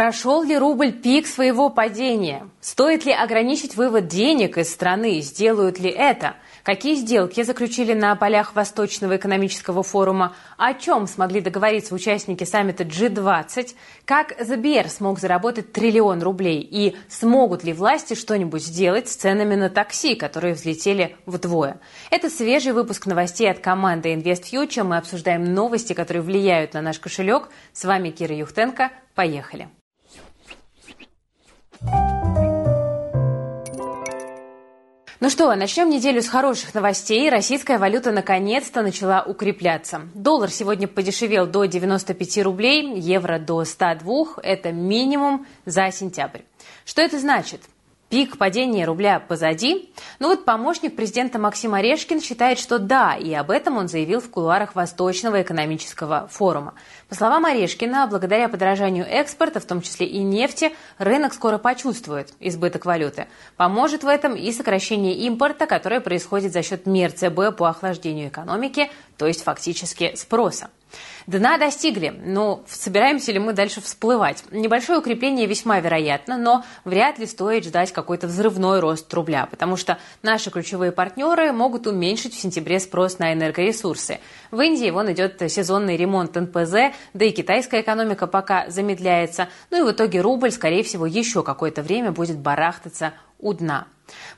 Прошел ли рубль пик своего падения? Стоит ли ограничить вывод денег из страны? Сделают ли это? Какие сделки заключили на полях Восточного экономического форума? О чем смогли договориться участники саммита G20? Как ЗБР смог заработать триллион рублей? И смогут ли власти что-нибудь сделать с ценами на такси, которые взлетели вдвое? Это свежий выпуск новостей от команды InvestFuture. Мы обсуждаем новости, которые влияют на наш кошелек. С вами Кира Юхтенко. Поехали. Ну что, начнем неделю с хороших новостей. Российская валюта наконец-то начала укрепляться. Доллар сегодня подешевел до 95 рублей, евро до 102. Это минимум за сентябрь. Что это значит? Пик падения рубля позади. Ну вот помощник президента Максим Орешкин считает, что да, и об этом он заявил в кулуарах Восточного экономического форума. По словам Орешкина, благодаря подорожанию экспорта, в том числе и нефти, рынок скоро почувствует избыток валюты. Поможет в этом и сокращение импорта, которое происходит за счет мер ЦБ по охлаждению экономики, то есть фактически спроса. Дна достигли, но собираемся ли мы дальше всплывать? Небольшое укрепление весьма вероятно, но вряд ли стоит ждать какой-то взрывной рост рубля, потому что наши ключевые партнеры могут уменьшить в сентябре спрос на энергоресурсы. В Индии вон идет сезонный ремонт НПЗ, да и китайская экономика пока замедляется. Ну и в итоге рубль, скорее всего, еще какое-то время будет барахтаться у дна.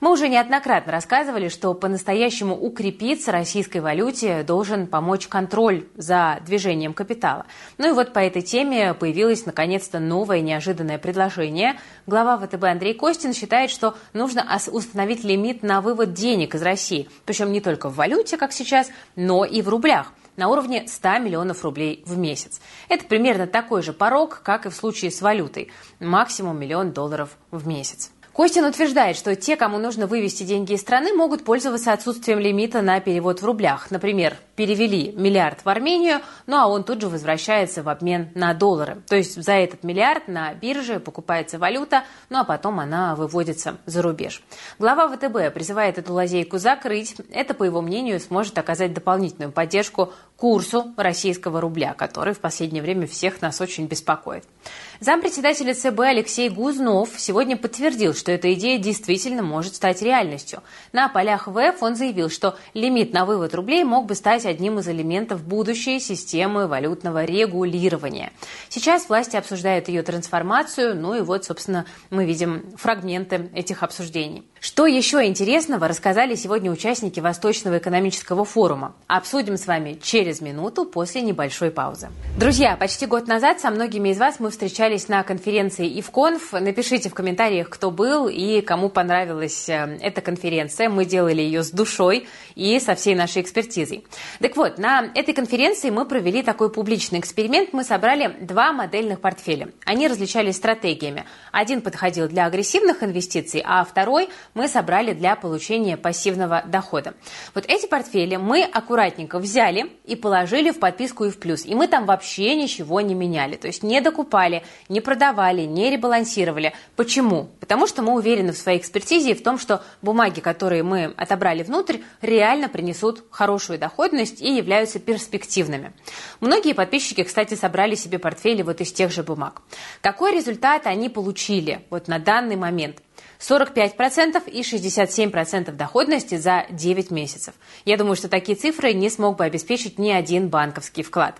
Мы уже неоднократно рассказывали, что по-настоящему укрепиться российской валюте должен помочь контроль за движением капитала. Ну и вот по этой теме появилось наконец-то новое неожиданное предложение. Глава ВТБ Андрей Костин считает, что нужно установить лимит на вывод денег из России. Причем не только в валюте, как сейчас, но и в рублях на уровне 100 миллионов рублей в месяц. Это примерно такой же порог, как и в случае с валютой. Максимум миллион долларов в месяц. Костин утверждает, что те, кому нужно вывести деньги из страны, могут пользоваться отсутствием лимита на перевод в рублях. Например, перевели миллиард в Армению, ну а он тут же возвращается в обмен на доллары. То есть за этот миллиард на бирже покупается валюта, ну а потом она выводится за рубеж. Глава ВТБ призывает эту лазейку закрыть. Это, по его мнению, сможет оказать дополнительную поддержку курсу российского рубля, который в последнее время всех нас очень беспокоит. Зампредседателя ЦБ Алексей Гузнов сегодня подтвердил, что эта идея действительно может стать реальностью. На полях ВЭФ он заявил, что лимит на вывод рублей мог бы стать одним из элементов будущей системы валютного регулирования. Сейчас власти обсуждают ее трансформацию, ну и вот, собственно, мы видим фрагменты этих обсуждений. Что еще интересного рассказали сегодня участники Восточного экономического форума? Обсудим с вами через минуту после небольшой паузы. Друзья, почти год назад со многими из вас мы встречались на конференции ИВКонф. Напишите в комментариях, кто был и кому понравилась э, эта конференция. Мы делали ее с душой и со всей нашей экспертизой. Так вот, на этой конференции мы провели такой публичный эксперимент. Мы собрали два модельных портфеля. Они различались стратегиями. Один подходил для агрессивных инвестиций, а второй – мы собрали для получения пассивного дохода. Вот эти портфели мы аккуратненько взяли и положили в подписку и в плюс. И мы там вообще ничего не меняли. То есть не докупали, не продавали, не ребалансировали. Почему? Потому что мы уверены в своей экспертизе и в том, что бумаги, которые мы отобрали внутрь, реально принесут хорошую доходность и являются перспективными. Многие подписчики, кстати, собрали себе портфели вот из тех же бумаг. Какой результат они получили вот на данный момент? 45% и 67% доходности за 9 месяцев. Я думаю, что такие цифры не смог бы обеспечить ни один банковский вклад.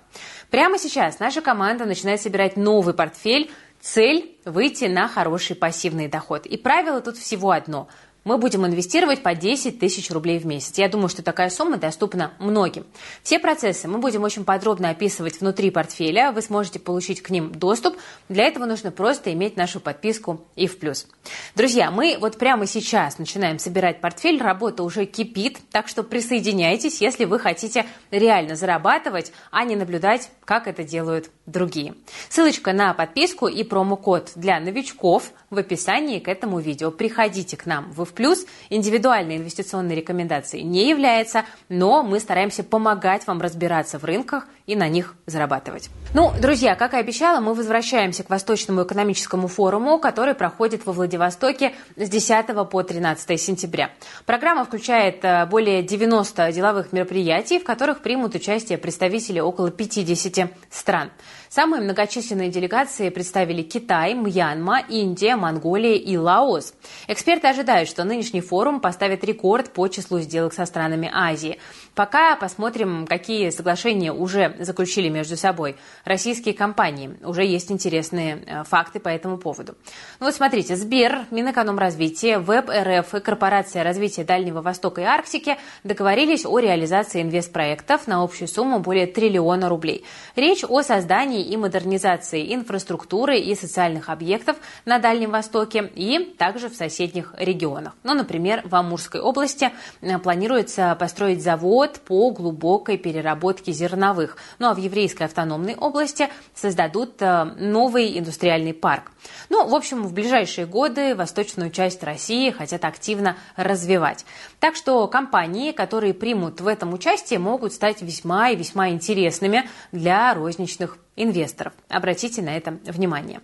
Прямо сейчас наша команда начинает собирать новый портфель. Цель – выйти на хороший пассивный доход. И правило тут всего одно – мы будем инвестировать по 10 тысяч рублей в месяц. Я думаю, что такая сумма доступна многим. Все процессы мы будем очень подробно описывать внутри портфеля. Вы сможете получить к ним доступ. Для этого нужно просто иметь нашу подписку и в плюс. Друзья, мы вот прямо сейчас начинаем собирать портфель. Работа уже кипит, так что присоединяйтесь, если вы хотите реально зарабатывать, а не наблюдать, как это делают другие. Ссылочка на подписку и промокод для новичков в описании к этому видео. Приходите к нам в плюс. Индивидуальной инвестиционной рекомендацией не является, но мы стараемся помогать вам разбираться в рынках и на них зарабатывать. Ну, друзья, как и обещала, мы возвращаемся к Восточному экономическому форуму, который проходит во Владивостоке с 10 по 13 сентября. Программа включает э, более 90 деловых мероприятий, в которых примут участие представители около 50 стран. Самые многочисленные делегации представили Китай, Мьянма, Индия, Монголия и Лаос. Эксперты ожидают, что нынешний форум поставит рекорд по числу сделок со странами Азии. Пока посмотрим, какие соглашения уже заключили между собой российские компании. Уже есть интересные э, факты по этому поводу. Ну вот смотрите, Сбер, Минэкономразвитие, Веб РФ и Корпорация развития Дальнего Востока и Арктики договорились о реализации инвестпроектов на общую сумму более триллиона рублей. Речь о создании и модернизации инфраструктуры и социальных объектов на Дальнем Востоке и также в соседних регионах. Ну, например, в Амурской области э, планируется построить завод завод по глубокой переработке зерновых. Ну а в еврейской автономной области создадут э, новый индустриальный парк. Ну, в общем, в ближайшие годы восточную часть России хотят активно развивать. Так что компании, которые примут в этом участие, могут стать весьма и весьма интересными для розничных инвесторов. Обратите на это внимание.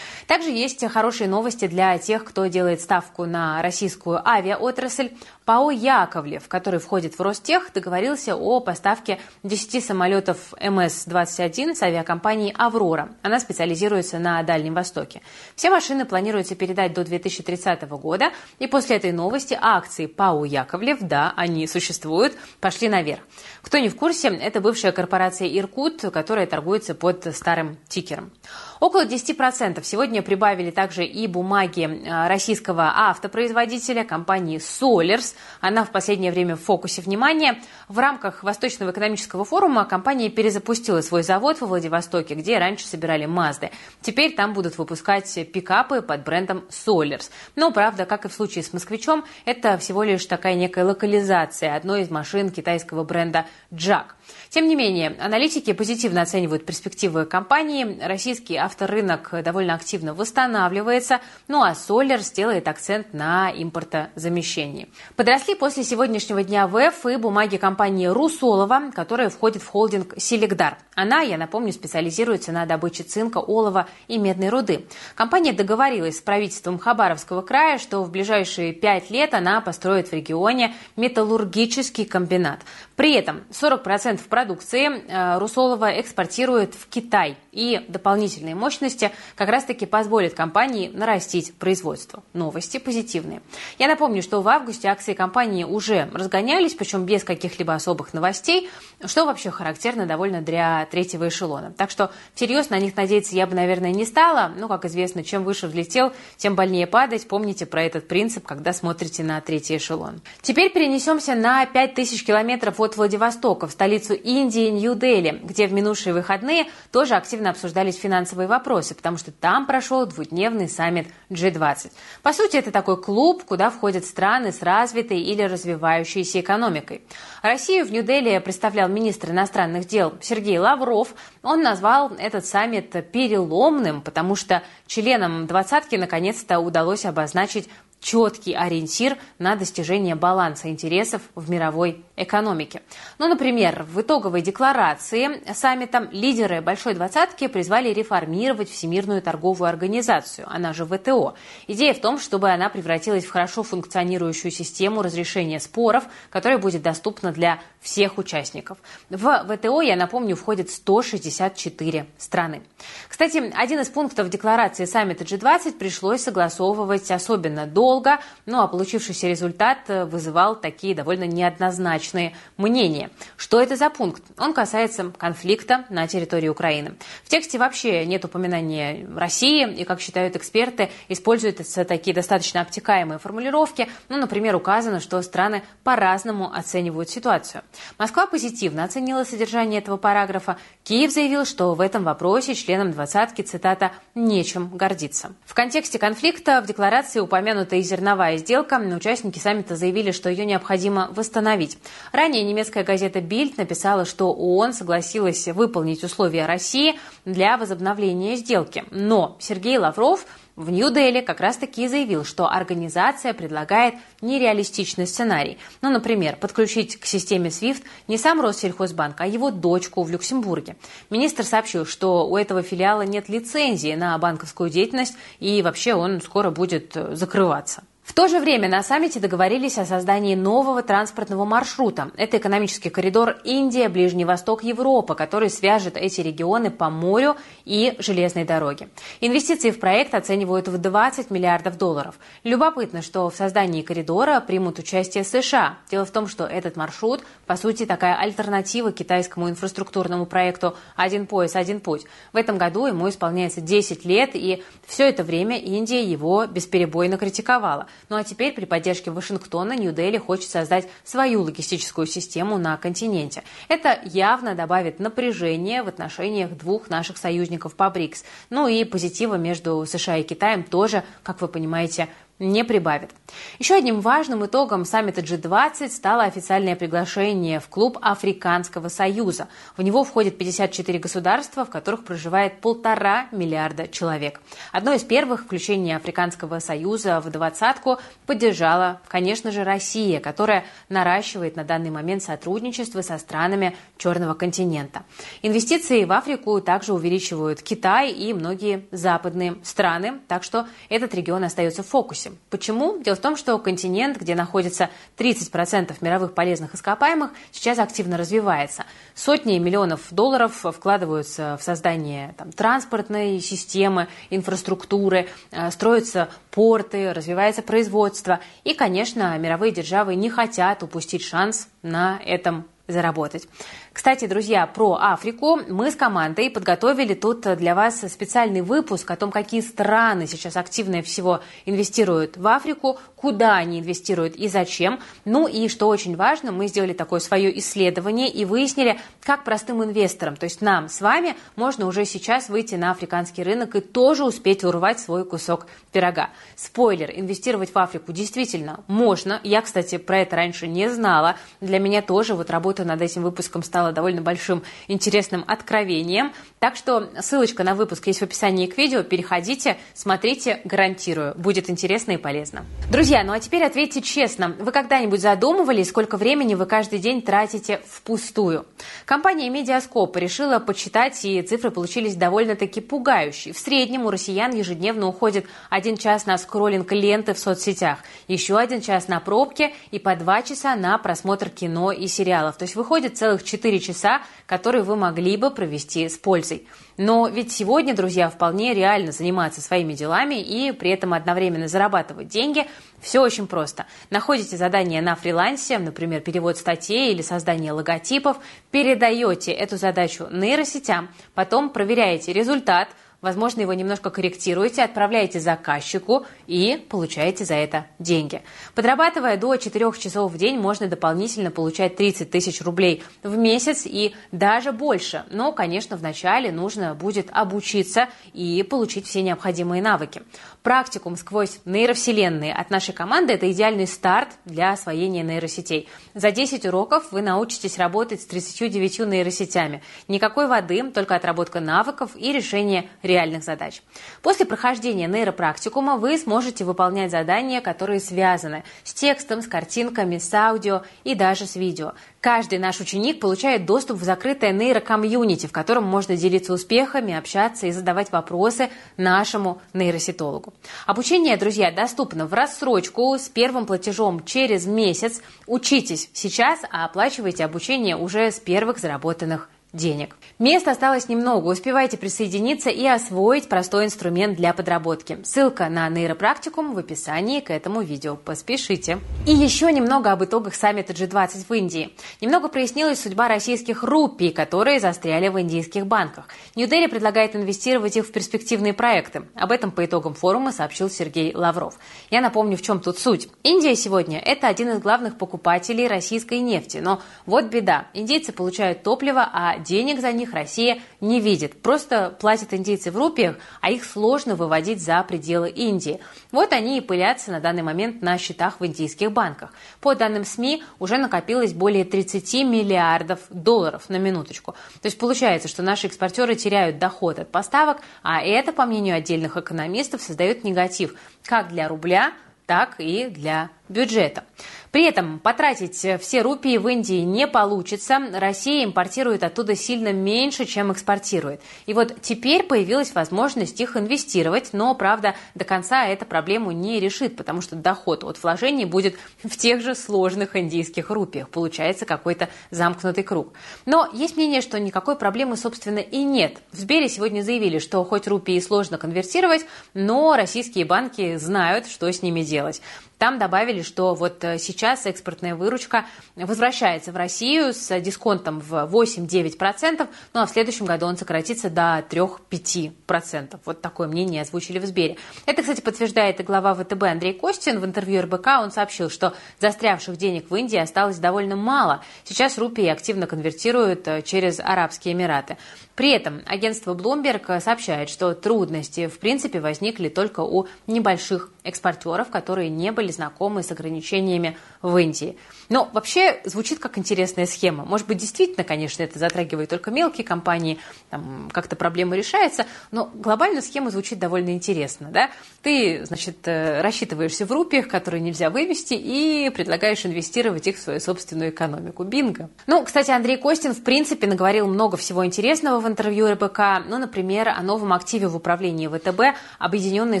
Также есть хорошие новости для тех, кто делает ставку на российскую авиаотрасль. ПАО «Яковлев», который входит в Ростех, договорился о поставке 10 самолетов МС-21 с авиакомпанией «Аврора». Она специализируется на Дальнем Востоке. Все машины планируется передать до 2030 года, и после этой новости акции ПАО «Яковлев», да, они существуют, пошли наверх. Кто не в курсе, это бывшая корпорация «Иркут», которая торгуется под старым тикером. Около 10% сегодня прибавили также и бумаги э, российского автопроизводителя компании Solers. Она в последнее время в фокусе внимания. В рамках Восточного экономического форума компания перезапустила свой завод во Владивостоке, где раньше собирали Мазды. Теперь там будут выпускать пикапы под брендом Solers. Но, правда, как и в случае с «Москвичом», это всего лишь такая некая локализация одной из машин китайского бренда «Джак». Тем не менее, аналитики позитивно оценивают перспективы компании. Российский авторынок довольно активно восстанавливается, ну а Солер сделает акцент на импортозамещении. Подросли после сегодняшнего дня ВЭФ и бумаги компании Русолова, которая входит в холдинг Селегдар. Она, я напомню, специализируется на добыче цинка, олова и медной руды. Компания договорилась с правительством Хабаровского края, что в ближайшие пять лет она построит в регионе металлургический комбинат. При этом 40% продукции э, Русолова экспортирует в Китай. И дополнительные мощности как раз-таки позволят компании нарастить производство. Новости позитивные. Я напомню, что в августе акции компании уже разгонялись, причем без каких-либо особых новостей, что вообще характерно довольно для третьего эшелона. Так что всерьез на них надеяться я бы, наверное, не стала. Ну, как известно, чем выше взлетел, тем больнее падать. Помните про этот принцип, когда смотрите на третий эшелон. Теперь перенесемся на 5000 километров от Владивостока, в столицу Индии, Нью-Дели, где в минувшие выходные тоже активно обсуждались финансовые вопросы, потому что там прошел двудневный саммит G20. По сути, это такой клуб, куда входят страны с развитой или развивающейся экономикой. Россию в Нью-Дели представлял министр иностранных дел Сергей Лавров. Он назвал этот саммит переломным, потому что членам двадцатки наконец-то удалось обозначить четкий ориентир на достижение баланса интересов в мировой экономике. Ну, например, в итоговой декларации саммита лидеры Большой Двадцатки призвали реформировать Всемирную торговую организацию, она же ВТО. Идея в том, чтобы она превратилась в хорошо функционирующую систему разрешения споров, которая будет доступна для всех участников. В ВТО, я напомню, входит 164 страны. Кстати, один из пунктов декларации саммита G20 пришлось согласовывать особенно долго, ну а получившийся результат вызывал такие довольно неоднозначные мнения. Что это за пункт? Он касается конфликта на территории Украины. В тексте вообще нет упоминания России, и, как считают эксперты, используются такие достаточно обтекаемые формулировки. Ну, например, указано, что страны по-разному оценивают ситуацию. Москва позитивно оценила содержание этого параграфа. Киев заявил, что в этом вопросе членам двадцатки, цитата, «нечем гордиться». В контексте конфликта в декларации упомянута и зерновая сделка. Участники саммита заявили, что ее необходимо восстановить. Ранее немецкая газета «Бильд» написала, что ООН согласилась выполнить условия России для возобновления сделки. Но Сергей Лавров в Нью-Дели как раз-таки заявил, что организация предлагает нереалистичный сценарий. Ну, например, подключить к системе SWIFT не сам Россельхозбанк, а его дочку в Люксембурге. Министр сообщил, что у этого филиала нет лицензии на банковскую деятельность и вообще он скоро будет закрываться. В то же время на саммите договорились о создании нового транспортного маршрута. Это экономический коридор Индия, Ближний Восток, Европа, который свяжет эти регионы по морю и железной дороге. Инвестиции в проект оценивают в 20 миллиардов долларов. Любопытно, что в создании коридора примут участие США. Дело в том, что этот маршрут, по сути, такая альтернатива китайскому инфраструктурному проекту «Один пояс, один путь». В этом году ему исполняется 10 лет, и все это время Индия его бесперебойно критиковала. Ну а теперь при поддержке Вашингтона Нью-Дели хочет создать свою логистическую систему на континенте. Это явно добавит напряжение в отношениях двух наших союзников по БРИКС. Ну и позитива между США и Китаем тоже, как вы понимаете, не прибавит. Еще одним важным итогом саммита G20 стало официальное приглашение в клуб Африканского союза. В него входит 54 государства, в которых проживает полтора миллиарда человек. Одно из первых включение Африканского союза в двадцатку поддержала, конечно же, Россия, которая наращивает на данный момент сотрудничество со странами Черного континента. Инвестиции в Африку также увеличивают Китай и многие западные страны, так что этот регион остается в фокусе допустим. Почему? Дело в том, что континент, где находится 30% мировых полезных ископаемых, сейчас активно развивается. Сотни миллионов долларов вкладываются в создание там, транспортной системы, инфраструктуры, э, строятся порты, развивается производство. И, конечно, мировые державы не хотят упустить шанс на этом заработать. Кстати, друзья, про Африку мы с командой подготовили тут для вас специальный выпуск о том, какие страны сейчас активнее всего инвестируют в Африку, куда они инвестируют и зачем. Ну и, что очень важно, мы сделали такое свое исследование и выяснили, как простым инвесторам, то есть нам с вами, можно уже сейчас выйти на африканский рынок и тоже успеть урвать свой кусок пирога. Спойлер, инвестировать в Африку действительно можно. Я, кстати, про это раньше не знала. Для меня тоже вот работа над этим выпуском стала довольно большим интересным откровением. Так что ссылочка на выпуск есть в описании к видео. Переходите, смотрите, гарантирую. Будет интересно и полезно. Друзья, ну а теперь ответьте честно. Вы когда-нибудь задумывались, сколько времени вы каждый день тратите впустую? Компания Медиаскоп решила подсчитать, и цифры получились довольно-таки пугающие. В среднем у россиян ежедневно уходит один час на скроллинг ленты в соцсетях, еще один час на пробки и по два часа на просмотр кино и сериалов. То есть выходит целых четыре часа, которые вы могли бы провести с пользой. Но ведь сегодня, друзья, вполне реально заниматься своими делами и при этом одновременно зарабатывать деньги. Все очень просто. Находите задание на фрилансе, например, перевод статей или создание логотипов, передаете эту задачу нейросетям, потом проверяете результат – Возможно, его немножко корректируете, отправляете заказчику и получаете за это деньги. Подрабатывая до 4 часов в день, можно дополнительно получать 30 тысяч рублей в месяц и даже больше. Но, конечно, вначале нужно будет обучиться и получить все необходимые навыки. Практикум сквозь нейровселенные от нашей команды – это идеальный старт для освоения нейросетей. За 10 уроков вы научитесь работать с 39 нейросетями. Никакой воды, только отработка навыков и решение реальных задач. После прохождения нейропрактикума вы сможете выполнять задания, которые связаны с текстом, с картинками, с аудио и даже с видео. Каждый наш ученик получает доступ в закрытое нейрокомьюнити, в котором можно делиться успехами, общаться и задавать вопросы нашему нейросетологу. Обучение, друзья, доступно в рассрочку с первым платежом через месяц. Учитесь сейчас, а оплачивайте обучение уже с первых заработанных денег. Места осталось немного, успевайте присоединиться и освоить простой инструмент для подработки. Ссылка на нейропрактикум в описании к этому видео. Поспешите. И еще немного об итогах саммита G20 в Индии. Немного прояснилась судьба российских рупий, которые застряли в индийских банках. Нью-Дели предлагает инвестировать их в перспективные проекты. Об этом по итогам форума сообщил Сергей Лавров. Я напомню, в чем тут суть. Индия сегодня – это один из главных покупателей российской нефти. Но вот беда. Индейцы получают топливо, а денег за них Россия не видит. Просто платят индейцы в рупиях, а их сложно выводить за пределы Индии. Вот они и пылятся на данный момент на счетах в индийских банках. По данным СМИ, уже накопилось более 30 миллиардов долларов на минуточку. То есть получается, что наши экспортеры теряют доход от поставок, а это, по мнению отдельных экономистов, создает негатив как для рубля, так и для бюджета. При этом потратить все рупии в Индии не получится. Россия импортирует оттуда сильно меньше, чем экспортирует. И вот теперь появилась возможность их инвестировать, но, правда, до конца эта проблему не решит, потому что доход от вложений будет в тех же сложных индийских рупиях. Получается какой-то замкнутый круг. Но есть мнение, что никакой проблемы, собственно, и нет. В Сбере сегодня заявили, что хоть рупии сложно конвертировать, но российские банки знают, что с ними делать. Там добавили, что вот э, сейчас экспортная выручка возвращается в Россию с дисконтом в 8-9%, ну а в следующем году он сократится до 3-5%. Вот такое мнение озвучили в Сбере. Это, кстати, подтверждает и глава ВТБ Андрей Костин. В интервью РБК он сообщил, что застрявших денег в Индии осталось довольно мало. Сейчас рупии активно конвертируют э, через Арабские Эмираты. При этом агентство Bloomberg сообщает, что трудности в принципе возникли только у небольших экспортеров, которые не были знакомы с ограничениями в Индии. Но вообще звучит как интересная схема. Может быть, действительно, конечно, это затрагивает только мелкие компании, там как-то проблема решается, но глобальная схема звучит довольно интересно. Да? Ты, значит, э, рассчитываешься в рупиях, которые нельзя вывести, и предлагаешь инвестировать их в свою собственную экономику. Бинго. Ну, кстати, Андрей Костин, в принципе, наговорил много всего интересного в интервью РБК, ну, например, о новом активе в управлении ВТБ Объединенной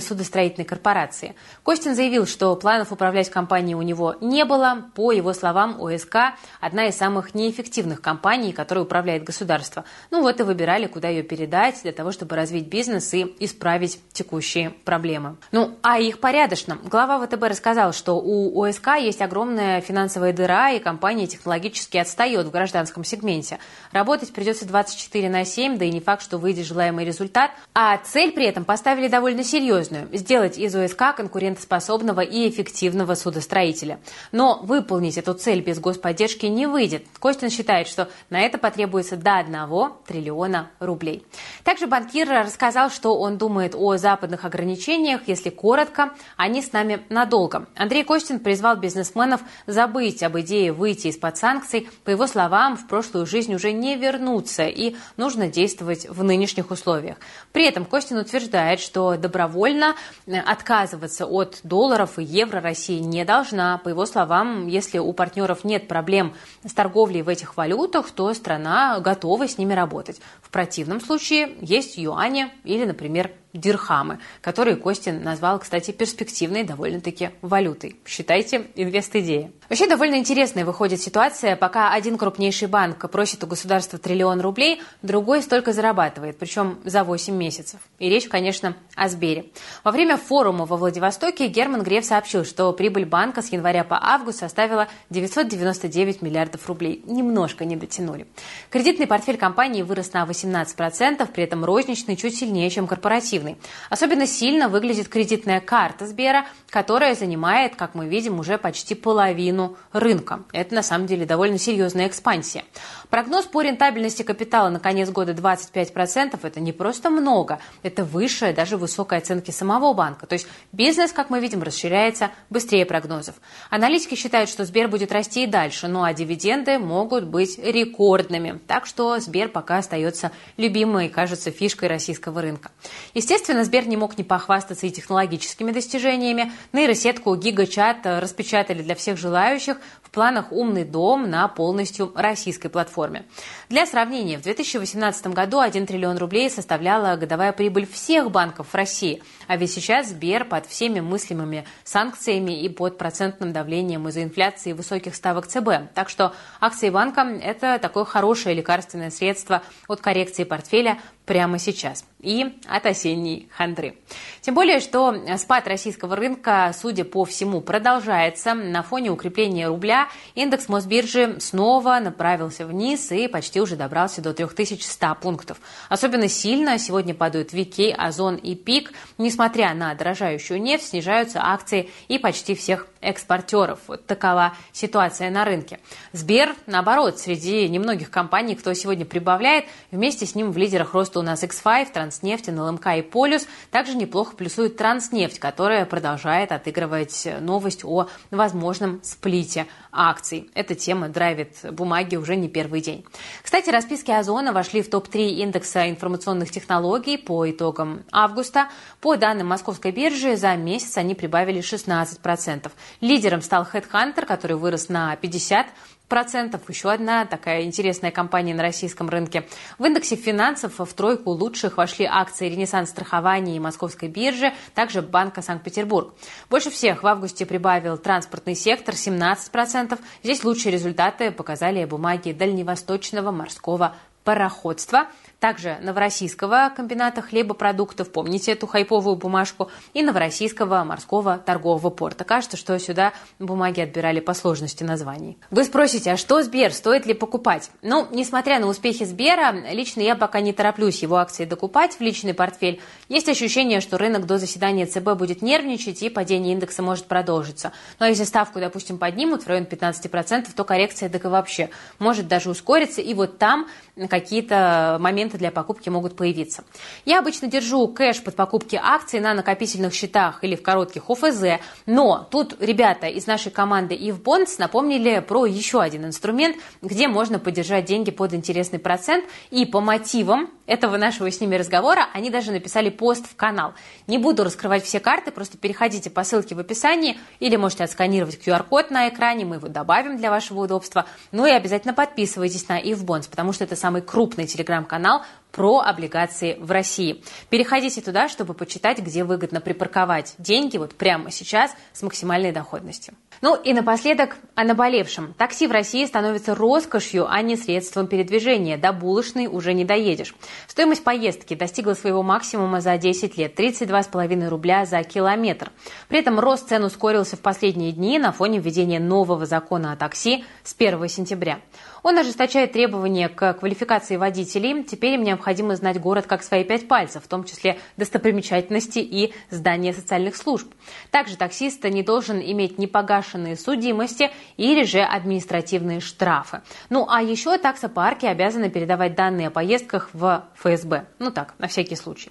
судостроительной корпорации. Костин заявил, что планов управлять компанией у него не было. По его словам, ОСК – одна из самых неэффективных компаний, которой управляет государство. Ну вот и выбирали, куда ее передать для того, чтобы развить бизнес и исправить текущие проблемы. Ну, а их порядочно. Глава ВТБ рассказал, что у ОСК есть огромная финансовая дыра, и компания технологически отстает в гражданском сегменте. Работать придется 24 на 7, да и не факт, что выйдет желаемый результат. А цель при этом поставили довольно серьезную – сделать из ОСК конкурентоспособного и эффективного судостроителя. Но выполнить эту цель без господдержки не выйдет. Костин считает, что на это потребуется до 1 триллиона рублей. Также банкир рассказал, что он думает о западных ограничениях, если коротко, они с нами надолго. Андрей Костин призвал бизнесменов забыть об идее выйти из-под санкций. По его словам, в прошлую жизнь уже не вернуться и нужно действовать в нынешних условиях. При этом Костин утверждает, что добровольно отказываться от долларов и евро Россия не должна. По его словам, если у партнеров нет проблем с торговлей в этих валютах, то страна готова с ними работать. В противном случае есть юани или, например, дирхамы, которые Костин назвал, кстати, перспективной довольно-таки валютой. Считайте, инвест-идея. Вообще довольно интересная выходит ситуация, пока один крупнейший банк просит у государства триллион рублей, другой столько зарабатывает, причем за 8 месяцев. И речь, конечно, о Сбере. Во время форума во Владивостоке Герман Греф сообщил, что прибыль банка с января по август составила 999 миллиардов рублей. Немножко не дотянули. Кредитный портфель компании вырос на 18%, при этом розничный чуть сильнее, чем корпоративный эффективной. Особенно сильно выглядит кредитная карта Сбера, которая занимает, как мы видим, уже почти половину рынка. Это на самом деле довольно серьезная экспансия. Прогноз по рентабельности капитала на конец года 25% это не просто много, это выше даже высокой оценки самого банка. То есть бизнес, как мы видим, расширяется быстрее прогнозов. Аналитики считают, что Сбер будет расти и дальше, ну а дивиденды могут быть рекордными. Так что Сбер пока остается любимой, кажется, фишкой российского рынка. Естественно, Сбер не мог не похвастаться и технологическими достижениями. Нейросетку GigaChat распечатали для всех желающих. В планах умный дом на полностью российской платформе. Для сравнения, в 2018 году 1 триллион рублей составляла годовая прибыль всех банков в России. А ведь сейчас Сбер под всеми мыслимыми санкциями и под процентным давлением из-за инфляции и высоких ставок ЦБ. Так что акции банка – это такое хорошее лекарственное средство от коррекции портфеля прямо сейчас и от осенней хандры. Тем более, что спад российского рынка, судя по всему, продолжается. На фоне укрепления рубля индекс Мосбиржи снова направился вниз и почти уже добрался до 3100 пунктов. Особенно сильно сегодня падают Вики, Озон и Пик. Не несмотря на дорожающую нефть, снижаются акции и почти всех экспортеров. Вот такова ситуация на рынке. Сбер, наоборот, среди немногих компаний, кто сегодня прибавляет, вместе с ним в лидерах роста у нас X5, Транснефть, НЛМК и Полюс. Также неплохо плюсует Транснефть, которая продолжает отыгрывать новость о возможном сплите акций. Эта тема драйвит бумаги уже не первый день. Кстати, расписки Озона вошли в топ-3 индекса информационных технологий по итогам августа. По данным Московской биржи, за месяц они прибавили 16%. Лидером стал HeadHunter, который вырос на 50 процентов. Еще одна такая интересная компания на российском рынке. В индексе финансов в тройку лучших вошли акции Ренессанс страхования и Московской биржи, также Банка Санкт-Петербург. Больше всех в августе прибавил транспортный сектор 17%. процентов. Здесь лучшие результаты показали бумаги Дальневосточного морского пароходства – также Новороссийского комбината хлебопродуктов, помните эту хайповую бумажку, и Новороссийского морского торгового порта. Кажется, что сюда бумаги отбирали по сложности названий. Вы спросите, а что Сбер, стоит ли покупать? Ну, несмотря на успехи Сбера, лично я пока не тороплюсь его акции докупать в личный портфель. Есть ощущение, что рынок до заседания ЦБ будет нервничать и падение индекса может продолжиться. Но если ставку, допустим, поднимут в район 15%, то коррекция так вообще может даже ускориться, и вот там какие-то моменты для покупки могут появиться. Я обычно держу кэш под покупки акций на накопительных счетах или в коротких ОФЗ, но тут ребята из нашей команды Bonds напомнили про еще один инструмент, где можно поддержать деньги под интересный процент, и по мотивам этого нашего с ними разговора они даже написали пост в канал. Не буду раскрывать все карты, просто переходите по ссылке в описании или можете отсканировать QR-код на экране, мы его добавим для вашего удобства. Ну и обязательно подписывайтесь на Bonds, потому что это самый крупный телеграм-канал про облигации в России. Переходите туда, чтобы почитать, где выгодно припарковать деньги вот прямо сейчас с максимальной доходностью. Ну и напоследок о наболевшем. Такси в России становится роскошью, а не средством передвижения. До булочной уже не доедешь. Стоимость поездки достигла своего максимума за 10 лет – 32,5 рубля за километр. При этом рост цен ускорился в последние дни на фоне введения нового закона о такси с 1 сентября. Он ожесточает требования к квалификации водителей. Теперь им необходимо знать город как свои пять пальцев, в том числе достопримечательности и здания социальных служб. Также таксист не должен иметь непогашенные судимости или же административные штрафы. Ну а еще таксопарки обязаны передавать данные о поездках в ФСБ. Ну так, на всякий случай.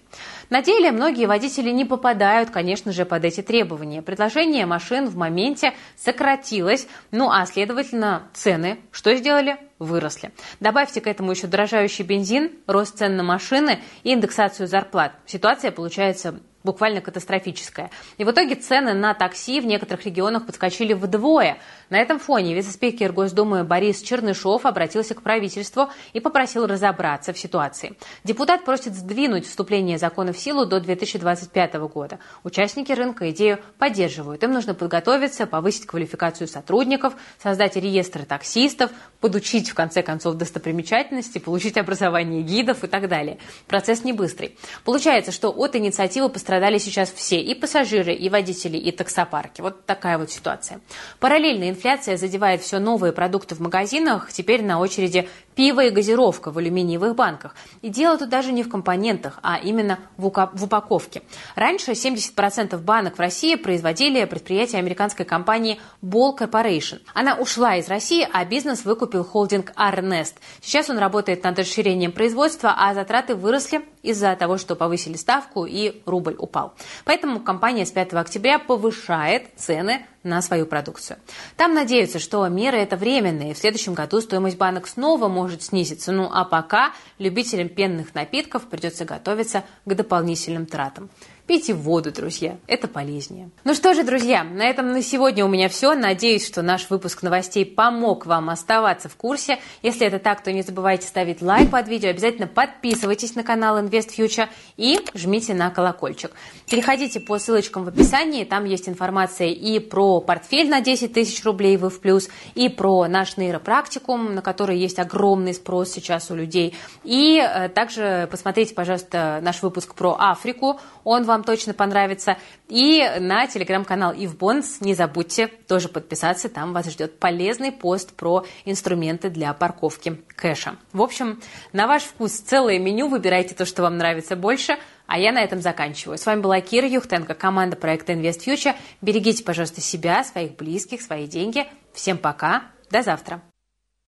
На деле многие водители не попадают, конечно же, под эти требования. Предложение машин в моменте сократилось, ну а следовательно цены что сделали? Выросли. Добавьте к этому еще дорожающий бензин, рост цен на машины и индексацию зарплат. Ситуация получается буквально катастрофическая. И в итоге цены на такси в некоторых регионах подскочили вдвое. На этом фоне вице-спикер Госдумы Борис Чернышов обратился к правительству и попросил разобраться в ситуации. Депутат просит сдвинуть вступление закона в силу до 2025 года. Участники рынка идею поддерживают. Им нужно подготовиться, повысить квалификацию сотрудников, создать реестры таксистов, подучить в конце концов достопримечательности, получить образование гидов и так далее. Процесс не быстрый. Получается, что от инициативы пострадали сейчас все, и пассажиры, и водители, и таксопарки. Вот такая вот ситуация. Параллельно инфляция задевает все новые продукты в магазинах. Теперь на очереди пиво и газировка в алюминиевых банках. И дело тут даже не в компонентах, а именно в упаковке. Раньше 70% банок в России производили предприятия американской компании Ball Corporation. Она ушла из России, а бизнес выкупил холдинг Arnest. Сейчас он работает над расширением производства, а затраты выросли из-за того, что повысили ставку и рубль упал. Поэтому компания с 5 октября повышает цены на свою продукцию. Там надеются, что меры это временные. В следующем году стоимость банок снова может снизиться. Ну а пока любителям пенных напитков придется готовиться к дополнительным тратам. Пейте воду, друзья, это полезнее. Ну что же, друзья, на этом на сегодня у меня все. Надеюсь, что наш выпуск новостей помог вам оставаться в курсе. Если это так, то не забывайте ставить лайк под видео, обязательно подписывайтесь на канал Invest Future и жмите на колокольчик. Переходите по ссылочкам в описании, там есть информация и про портфель на 10 тысяч рублей в плюс, и про наш нейропрактикум, на который есть огромный спрос сейчас у людей. И э, также посмотрите, пожалуйста, наш выпуск про Африку, он вам вам точно понравится. И на телеграм-канал Ив Бонс не забудьте тоже подписаться, там вас ждет полезный пост про инструменты для парковки кэша. В общем, на ваш вкус целое меню, выбирайте то, что вам нравится больше. А я на этом заканчиваю. С вами была Кира Юхтенко, команда проекта Invest Future. Берегите, пожалуйста, себя, своих близких, свои деньги. Всем пока. До завтра.